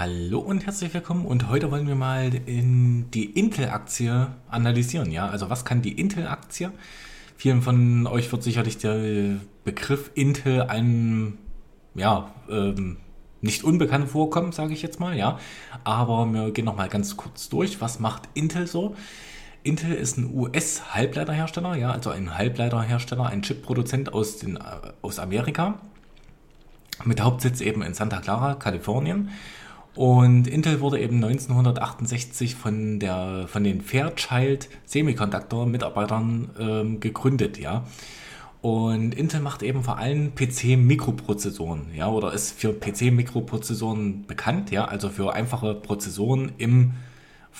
Hallo und herzlich willkommen und heute wollen wir mal in die Intel-Aktie analysieren. Ja, also was kann die Intel-Aktie? Vielen von euch wird sicherlich der Begriff Intel ein ja ähm, nicht unbekannt vorkommen, sage ich jetzt mal. Ja, aber wir gehen noch mal ganz kurz durch. Was macht Intel so? Intel ist ein US-Halbleiterhersteller, ja, also ein Halbleiterhersteller, ein Chipproduzent aus, den, äh, aus Amerika mit Hauptsitz eben in Santa Clara, Kalifornien. Und Intel wurde eben 1968 von, der, von den Fairchild Semiconductor Mitarbeitern ähm, gegründet, ja. Und Intel macht eben vor allem PC-Mikroprozessoren, ja, oder ist für PC-Mikroprozessoren bekannt, ja, also für einfache Prozessoren im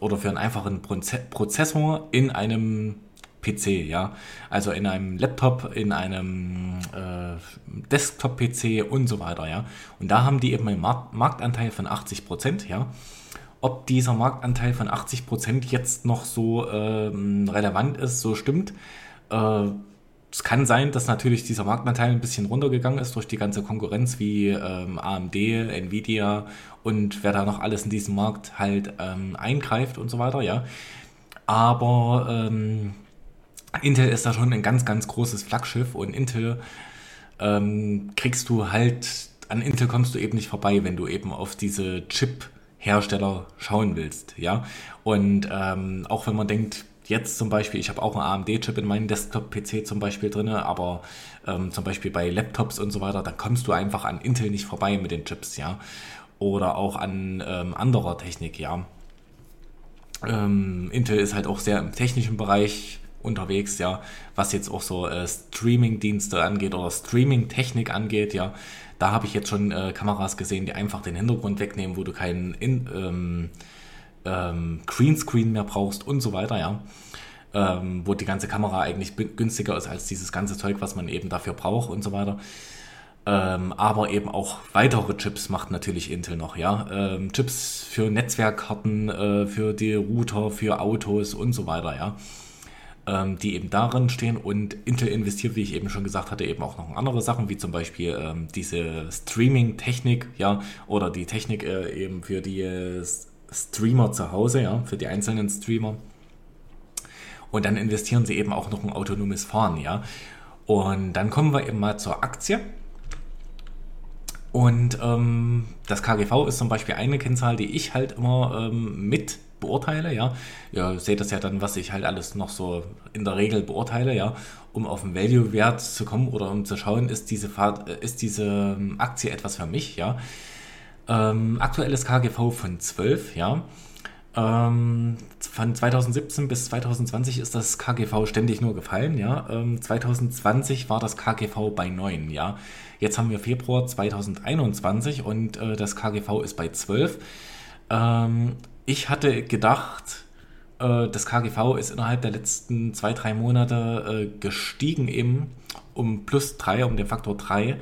oder für einen einfachen Prozessor in einem PC, ja. Also in einem Laptop, in einem äh, Desktop-PC und so weiter, ja. Und da haben die eben einen Markt Marktanteil von 80 Prozent, ja. Ob dieser Marktanteil von 80 Prozent jetzt noch so ähm, relevant ist, so stimmt. Äh, es kann sein, dass natürlich dieser Marktanteil ein bisschen runtergegangen ist durch die ganze Konkurrenz wie ähm, AMD, Nvidia und wer da noch alles in diesem Markt halt ähm, eingreift und so weiter, ja. Aber ähm, Intel ist da schon ein ganz, ganz großes Flaggschiff und Intel ähm, kriegst du halt, an Intel kommst du eben nicht vorbei, wenn du eben auf diese Chip-Hersteller schauen willst, ja. Und ähm, auch wenn man denkt, jetzt zum Beispiel, ich habe auch einen AMD-Chip in meinem Desktop-PC zum Beispiel drin, aber ähm, zum Beispiel bei Laptops und so weiter, da kommst du einfach an Intel nicht vorbei mit den Chips, ja. Oder auch an ähm, anderer Technik, ja. Ähm, Intel ist halt auch sehr im technischen Bereich unterwegs, ja, was jetzt auch so äh, Streaming-Dienste angeht oder Streaming-Technik angeht, ja. Da habe ich jetzt schon äh, Kameras gesehen, die einfach den Hintergrund wegnehmen, wo du keinen in, ähm, ähm, Greenscreen mehr brauchst und so weiter, ja. Ähm, wo die ganze Kamera eigentlich günstiger ist als dieses ganze Zeug, was man eben dafür braucht und so weiter. Ähm, aber eben auch weitere Chips macht natürlich Intel noch, ja. Ähm, Chips für Netzwerkkarten, äh, für die Router, für Autos und so weiter, ja ähm, die eben darin stehen und Intel investiert, wie ich eben schon gesagt hatte, eben auch noch in andere Sachen, wie zum Beispiel ähm, diese Streaming-Technik, ja, oder die Technik äh, eben für die äh, Streamer zu Hause, ja, für die einzelnen Streamer. Und dann investieren sie eben auch noch in autonomes Fahren, ja. Und dann kommen wir eben mal zur Aktie. Und ähm, das KGV ist zum Beispiel eine Kennzahl, die ich halt immer ähm, mit beurteile, ja. Ihr seht das ja dann, was ich halt alles noch so in der Regel beurteile, ja, um auf den Value-Wert zu kommen oder um zu schauen, ist diese, Fahrt, äh, ist diese ähm, Aktie etwas für mich, ja. Ähm, aktuelles KGV von 12, ja. Ähm, von 2017 bis 2020 ist das KGV ständig nur gefallen, ja. Ähm, 2020 war das KGV bei 9, ja. Jetzt haben wir Februar 2021 und äh, das KGV ist bei 12. Ähm, ich hatte gedacht, äh, das KGV ist innerhalb der letzten zwei, drei Monate äh, gestiegen eben um plus drei, um den Faktor drei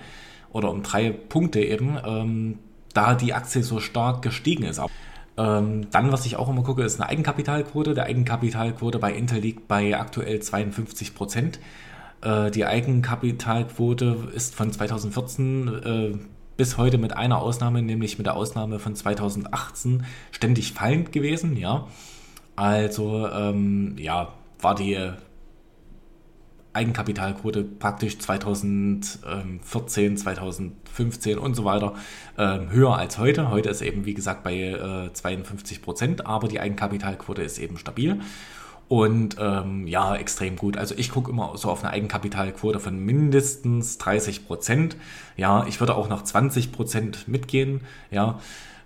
oder um drei Punkte eben, ähm, da die Aktie so stark gestiegen ist. Ähm, dann, was ich auch immer gucke, ist eine Eigenkapitalquote. Der Eigenkapitalquote bei Intel liegt bei aktuell 52 Prozent. Äh, die Eigenkapitalquote ist von 2014 äh, bis heute mit einer Ausnahme, nämlich mit der Ausnahme von 2018, ständig fallend gewesen, ja. Also, ähm, ja, war die Eigenkapitalquote praktisch 2014, 2015 und so weiter äh, höher als heute. Heute ist eben, wie gesagt, bei äh, 52 Prozent, aber die Eigenkapitalquote ist eben stabil. Und ähm, ja, extrem gut. Also ich gucke immer so auf eine Eigenkapitalquote von mindestens 30 Prozent. Ja, ich würde auch noch 20 Prozent mitgehen. Ja,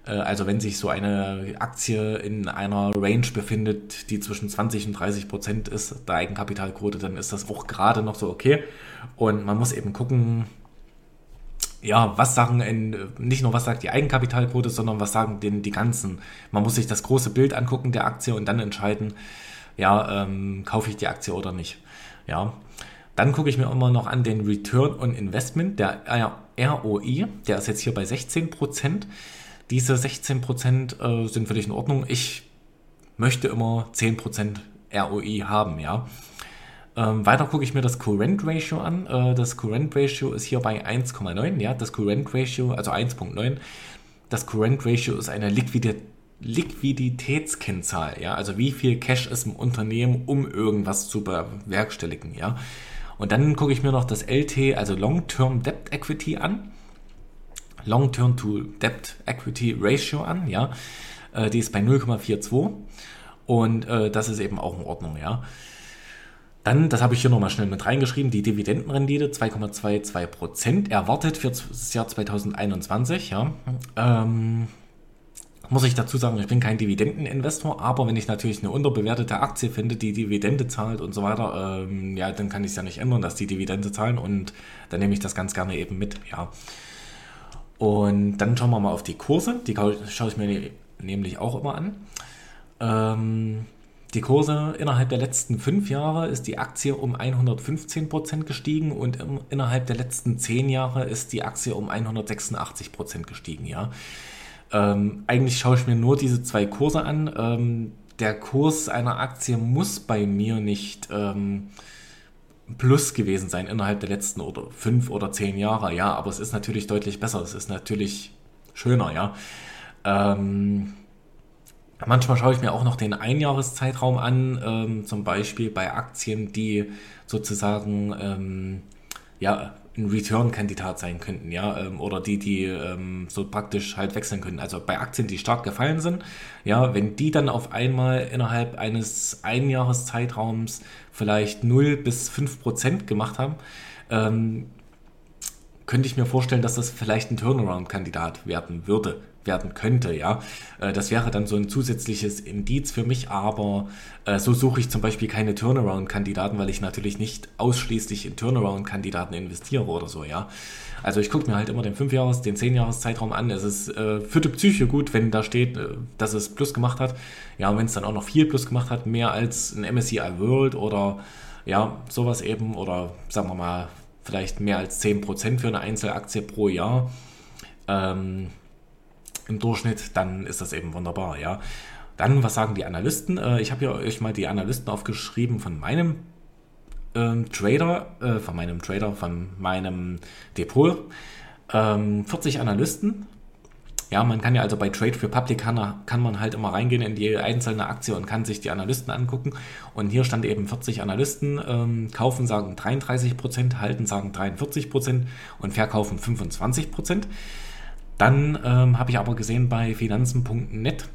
äh, also wenn sich so eine Aktie in einer Range befindet, die zwischen 20 und 30 Prozent ist, der Eigenkapitalquote, dann ist das auch gerade noch so okay. Und man muss eben gucken, ja, was sagen in, nicht nur was sagt die Eigenkapitalquote, sondern was sagen denn die ganzen. Man muss sich das große Bild angucken der Aktie und dann entscheiden, ja, ähm, kaufe ich die Aktie oder nicht. Ja. Dann gucke ich mir immer noch an den Return on Investment, der ROI, der ist jetzt hier bei 16%. Diese 16% äh, sind völlig in Ordnung. Ich möchte immer 10% ROI haben, ja. Ähm, weiter gucke ich mir das Current Ratio an. Äh, das Current Ratio ist hier bei 1,9, ja. Das Current Ratio, also 1,9, das Current Ratio ist eine Liquidität Liquiditätskennzahl, ja, also wie viel Cash ist im Unternehmen, um irgendwas zu bewerkstelligen, ja. Und dann gucke ich mir noch das LT, also Long-Term Debt Equity an. Long-Term to Debt Equity Ratio an, ja. Äh, die ist bei 0,42 und äh, das ist eben auch in Ordnung, ja. Dann, das habe ich hier nochmal schnell mit reingeschrieben, die Dividendenrendite 2,22% erwartet für das Jahr 2021, ja. Ähm, muss ich dazu sagen, ich bin kein Dividendeninvestor, aber wenn ich natürlich eine unterbewertete Aktie finde, die Dividende zahlt und so weiter, ähm, ja, dann kann ich es ja nicht ändern, dass die Dividende zahlen und dann nehme ich das ganz gerne eben mit, ja. Und dann schauen wir mal auf die Kurse, die schaue ich mir ne-, nämlich auch immer an. Ähm, die Kurse innerhalb der letzten fünf Jahre ist die Aktie um 115 Prozent gestiegen und im, innerhalb der letzten zehn Jahre ist die Aktie um 186 Prozent gestiegen, ja. Ähm, eigentlich schaue ich mir nur diese zwei Kurse an. Ähm, der Kurs einer Aktie muss bei mir nicht ähm, plus gewesen sein innerhalb der letzten oder fünf oder zehn Jahre. Ja, aber es ist natürlich deutlich besser. Es ist natürlich schöner, ja. Ähm, manchmal schaue ich mir auch noch den Einjahreszeitraum an, ähm, zum Beispiel bei Aktien, die sozusagen ähm, ja ein Return-Kandidat sein könnten, ja, ähm, oder die, die ähm, so praktisch halt wechseln können. Also bei Aktien, die stark gefallen sind, ja, wenn die dann auf einmal innerhalb eines Einjahreszeitraums vielleicht 0 bis 5 Prozent gemacht haben, ähm, könnte ich mir vorstellen, dass das vielleicht ein Turnaround-Kandidat werden würde werden könnte, ja. Äh, das wäre dann so ein zusätzliches Indiz für mich, aber äh, so suche ich zum Beispiel keine Turnaround-Kandidaten, weil ich natürlich nicht ausschließlich in Turnaround-Kandidaten investiere oder so, ja. Also ich gucke mir halt immer den 5-Jahres-, den 10-Jahres-Zeitraum an. Es ist äh, für die Psyche gut, wenn da steht, dass es Plus gemacht hat. Ja, und wenn es dann auch noch viel Plus gemacht hat, mehr als ein MSCI World oder ja, sowas eben, oder sagen wir mal, vielleicht mehr als 10% für eine Einzelaktie pro Jahr. Ähm, im Durchschnitt, dann ist das eben wunderbar, ja. Dann, was sagen die Analysten? Äh, ich habe ja euch mal die Analysten aufgeschrieben von meinem ähm, Trader, äh, von meinem Trader, von meinem Depot. Ähm, 40 Analysten. Ja, man kann ja also bei Trade für Public kann, kann man halt immer reingehen in die einzelne Aktie und kann sich die Analysten angucken. Und hier stand eben 40 Analysten. Ähm, kaufen sagen 33%, halten sagen 43% und verkaufen 25%. Dann ähm, habe ich aber gesehen, bei finanzen.net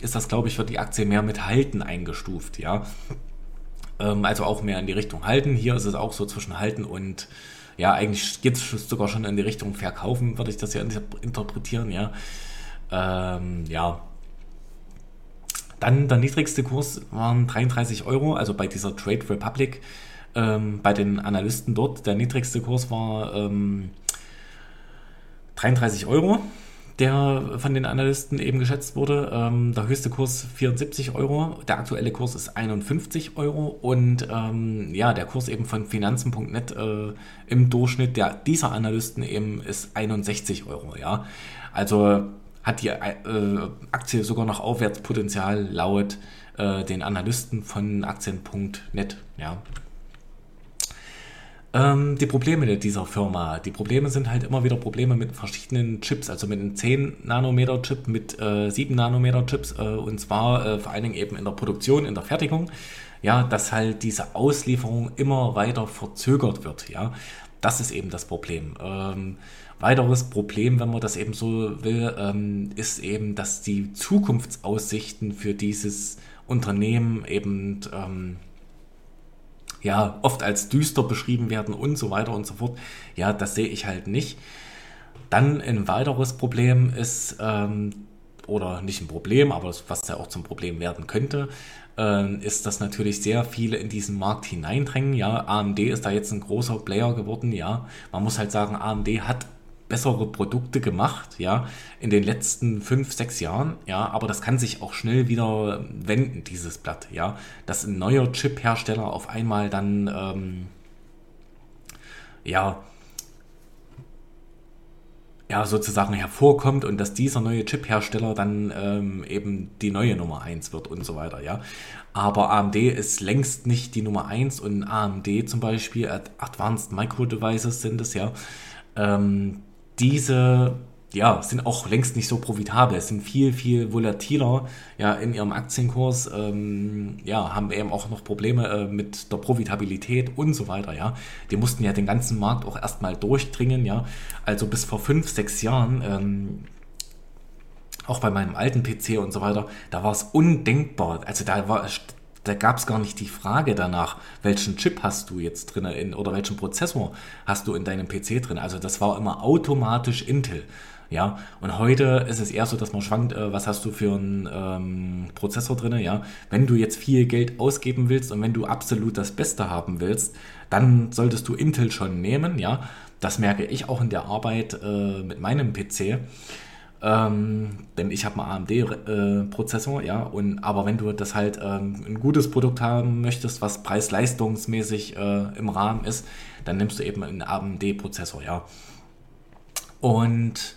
ist das, glaube ich, für die Aktie mehr mit Halten eingestuft, ja. Ähm, also auch mehr in die Richtung Halten. Hier ist es auch so zwischen Halten und ja, eigentlich geht es sogar schon in die Richtung Verkaufen, würde ich das ja interpretieren, ja. Ähm, ja. Dann der niedrigste Kurs waren 33 Euro, also bei dieser Trade Republic, ähm, bei den Analysten dort. Der niedrigste Kurs war ähm, 33 Euro, der von den Analysten eben geschätzt wurde. Ähm, der höchste Kurs 74 Euro, der aktuelle Kurs ist 51 Euro und ähm, ja, der Kurs eben von Finanzen.net äh, im Durchschnitt der, dieser Analysten eben ist 61 Euro. Ja, also hat die äh, Aktie sogar noch Aufwärtspotenzial laut äh, den Analysten von Aktien.net. Ja, ähm, die Probleme dieser Firma. Die Probleme sind halt immer wieder Probleme mit verschiedenen Chips, also mit einem 10 Nanometer Chip, mit äh, 7 Nanometer Chips äh, und zwar äh, vor allen Dingen eben in der Produktion, in der Fertigung. Ja, dass halt diese Auslieferung immer weiter verzögert wird. Ja, das ist eben das Problem. Ähm, weiteres Problem, wenn man das eben so will, ähm, ist eben, dass die Zukunftsaussichten für dieses Unternehmen eben ähm, ja oft als düster beschrieben werden und so weiter und so fort. Ja, das sehe ich halt nicht. Dann ein weiteres Problem ist, ähm, oder nicht ein Problem, aber was ja auch zum Problem werden könnte, äh, ist, dass natürlich sehr viele in diesen Markt hineindrängen. Ja, AMD ist da jetzt ein großer Player geworden. Ja, man muss halt sagen, AMD hat bessere Produkte gemacht, ja, in den letzten fünf, sechs Jahren, ja, aber das kann sich auch schnell wieder wenden, dieses Blatt, ja, dass ein neuer Chip-Hersteller auf einmal dann, ähm, ja, ja, sozusagen hervorkommt und dass dieser neue Chip-Hersteller dann ähm, eben die neue Nummer 1 wird und so weiter, ja. Aber AMD ist längst nicht die Nummer 1 und AMD zum Beispiel, Advanced Micro Devices sind es ja, ähm, diese ja, sind auch längst nicht so profitabel, sind viel, viel volatiler ja, in ihrem Aktienkurs, ähm, ja, haben eben auch noch Probleme äh, mit der Profitabilität und so weiter, ja. Die mussten ja den ganzen Markt auch erstmal durchdringen, ja. Also bis vor fünf, sechs Jahren, ähm, auch bei meinem alten PC und so weiter, da war es undenkbar. Also da war da gab es gar nicht die Frage danach, welchen Chip hast du jetzt drin in, oder welchen Prozessor hast du in deinem PC drin. Also das war immer automatisch Intel. Ja, und heute ist es eher so, dass man schwankt, äh, was hast du für einen ähm, Prozessor drin, ja. Wenn du jetzt viel Geld ausgeben willst und wenn du absolut das Beste haben willst, dann solltest du Intel schon nehmen, ja. Das merke ich auch in der Arbeit äh, mit meinem PC. Ähm, denn ich habe einen AMD-Prozessor, äh, ja, und aber wenn du das halt ähm, ein gutes Produkt haben möchtest, was preis-leistungsmäßig äh, im Rahmen ist, dann nimmst du eben einen AMD-Prozessor, ja. Und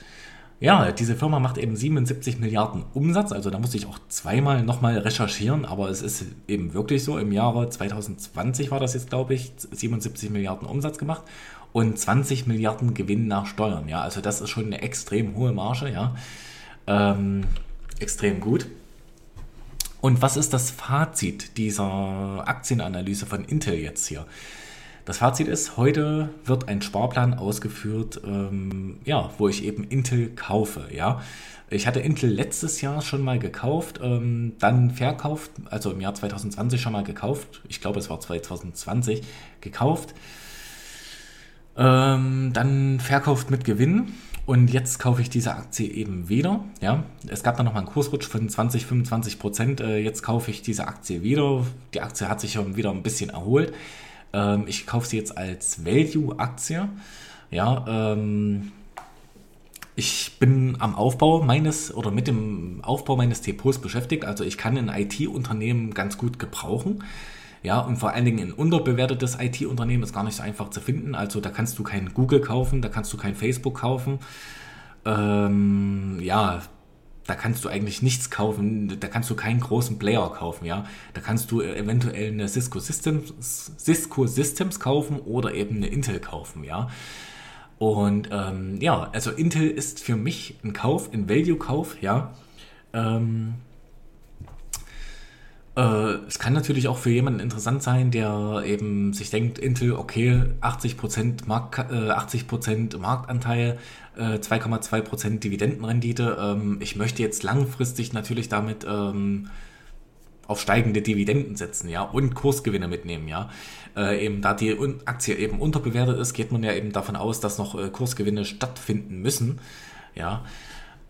ja, diese Firma macht eben 77 Milliarden Umsatz, also da musste ich auch zweimal nochmal recherchieren, aber es ist eben wirklich so, im Jahre 2020 war das jetzt, glaube ich, 77 Milliarden Umsatz gemacht und 20 Milliarden Gewinn nach Steuern, ja, also das ist schon eine extrem hohe Marge, ja, ähm, extrem gut. Und was ist das Fazit dieser Aktienanalyse von Intel jetzt hier? Das Fazit ist, heute wird ein Sparplan ausgeführt, ähm, ja, wo ich eben Intel kaufe, ja. Ich hatte Intel letztes Jahr schon mal gekauft, ähm, dann verkauft, also im Jahr 2020 schon mal gekauft. Ich glaube, es war 2020 gekauft. Ähm, dann verkauft mit Gewinn und jetzt kaufe ich diese Aktie eben wieder. Ja, es gab dann nochmal einen Kursrutsch von 20, 25 Prozent. Äh, jetzt kaufe ich diese Aktie wieder. Die Aktie hat sich schon wieder ein bisschen erholt. Ähm, ich kaufe sie jetzt als Value-Aktie. Ja, ähm, ich bin am Aufbau meines oder mit dem Aufbau meines Depots beschäftigt. Also ich kann ein IT-Unternehmen ganz gut gebrauchen. Ja, und vor allen Dingen ein unterbewertetes IT-Unternehmen ist gar nicht so einfach zu finden. Also da kannst du kein Google kaufen, da kannst du kein Facebook kaufen. Ähm, ja, da kannst du eigentlich nichts kaufen, da kannst du keinen großen Player kaufen, ja. Da kannst du eventuell eine Cisco Systems, Cisco Systems kaufen oder eben eine Intel kaufen, ja. Und ähm, ja, also Intel ist für mich ein Kauf, ein Value-Kauf, ja. Ähm, äh, es kann natürlich auch für jemanden interessant sein, der eben sich denkt, Intel, okay, 80% Mark, äh, 80% Marktanteil, äh, 2,2% Dividendenrendite. Ähm, ich möchte jetzt langfristig natürlich damit ähm, auf steigende Dividenden setzen, ja, und Kursgewinne mitnehmen, ja. Äh, eben da die Aktie eben unterbewertet ist, geht man ja eben davon aus, dass noch äh, Kursgewinne stattfinden müssen, ja.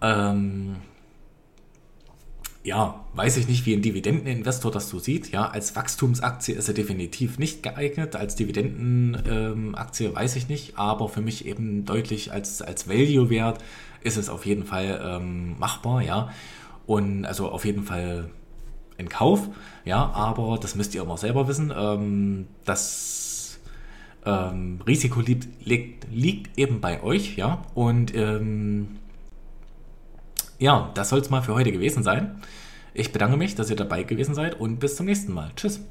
Ähm, ja, weiß ich nicht, wie ein Dividendeninvestor das so sieht. Ja, als Wachstumsaktie ist er definitiv nicht geeignet. Als Dividendenaktie ähm, weiß ich nicht, aber für mich eben deutlich als, als Value-Wert ist es auf jeden Fall ähm, machbar, ja. Und also auf jeden Fall in Kauf, ja, aber das müsst ihr auch selber wissen. Ähm, das ähm, Risiko liegt, liegt, liegt, eben bei euch, ja. Und ähm, ja, das soll es mal für heute gewesen sein. Ich bedanke mich, dass ihr dabei gewesen seid und bis zum nächsten Mal. Tschüss.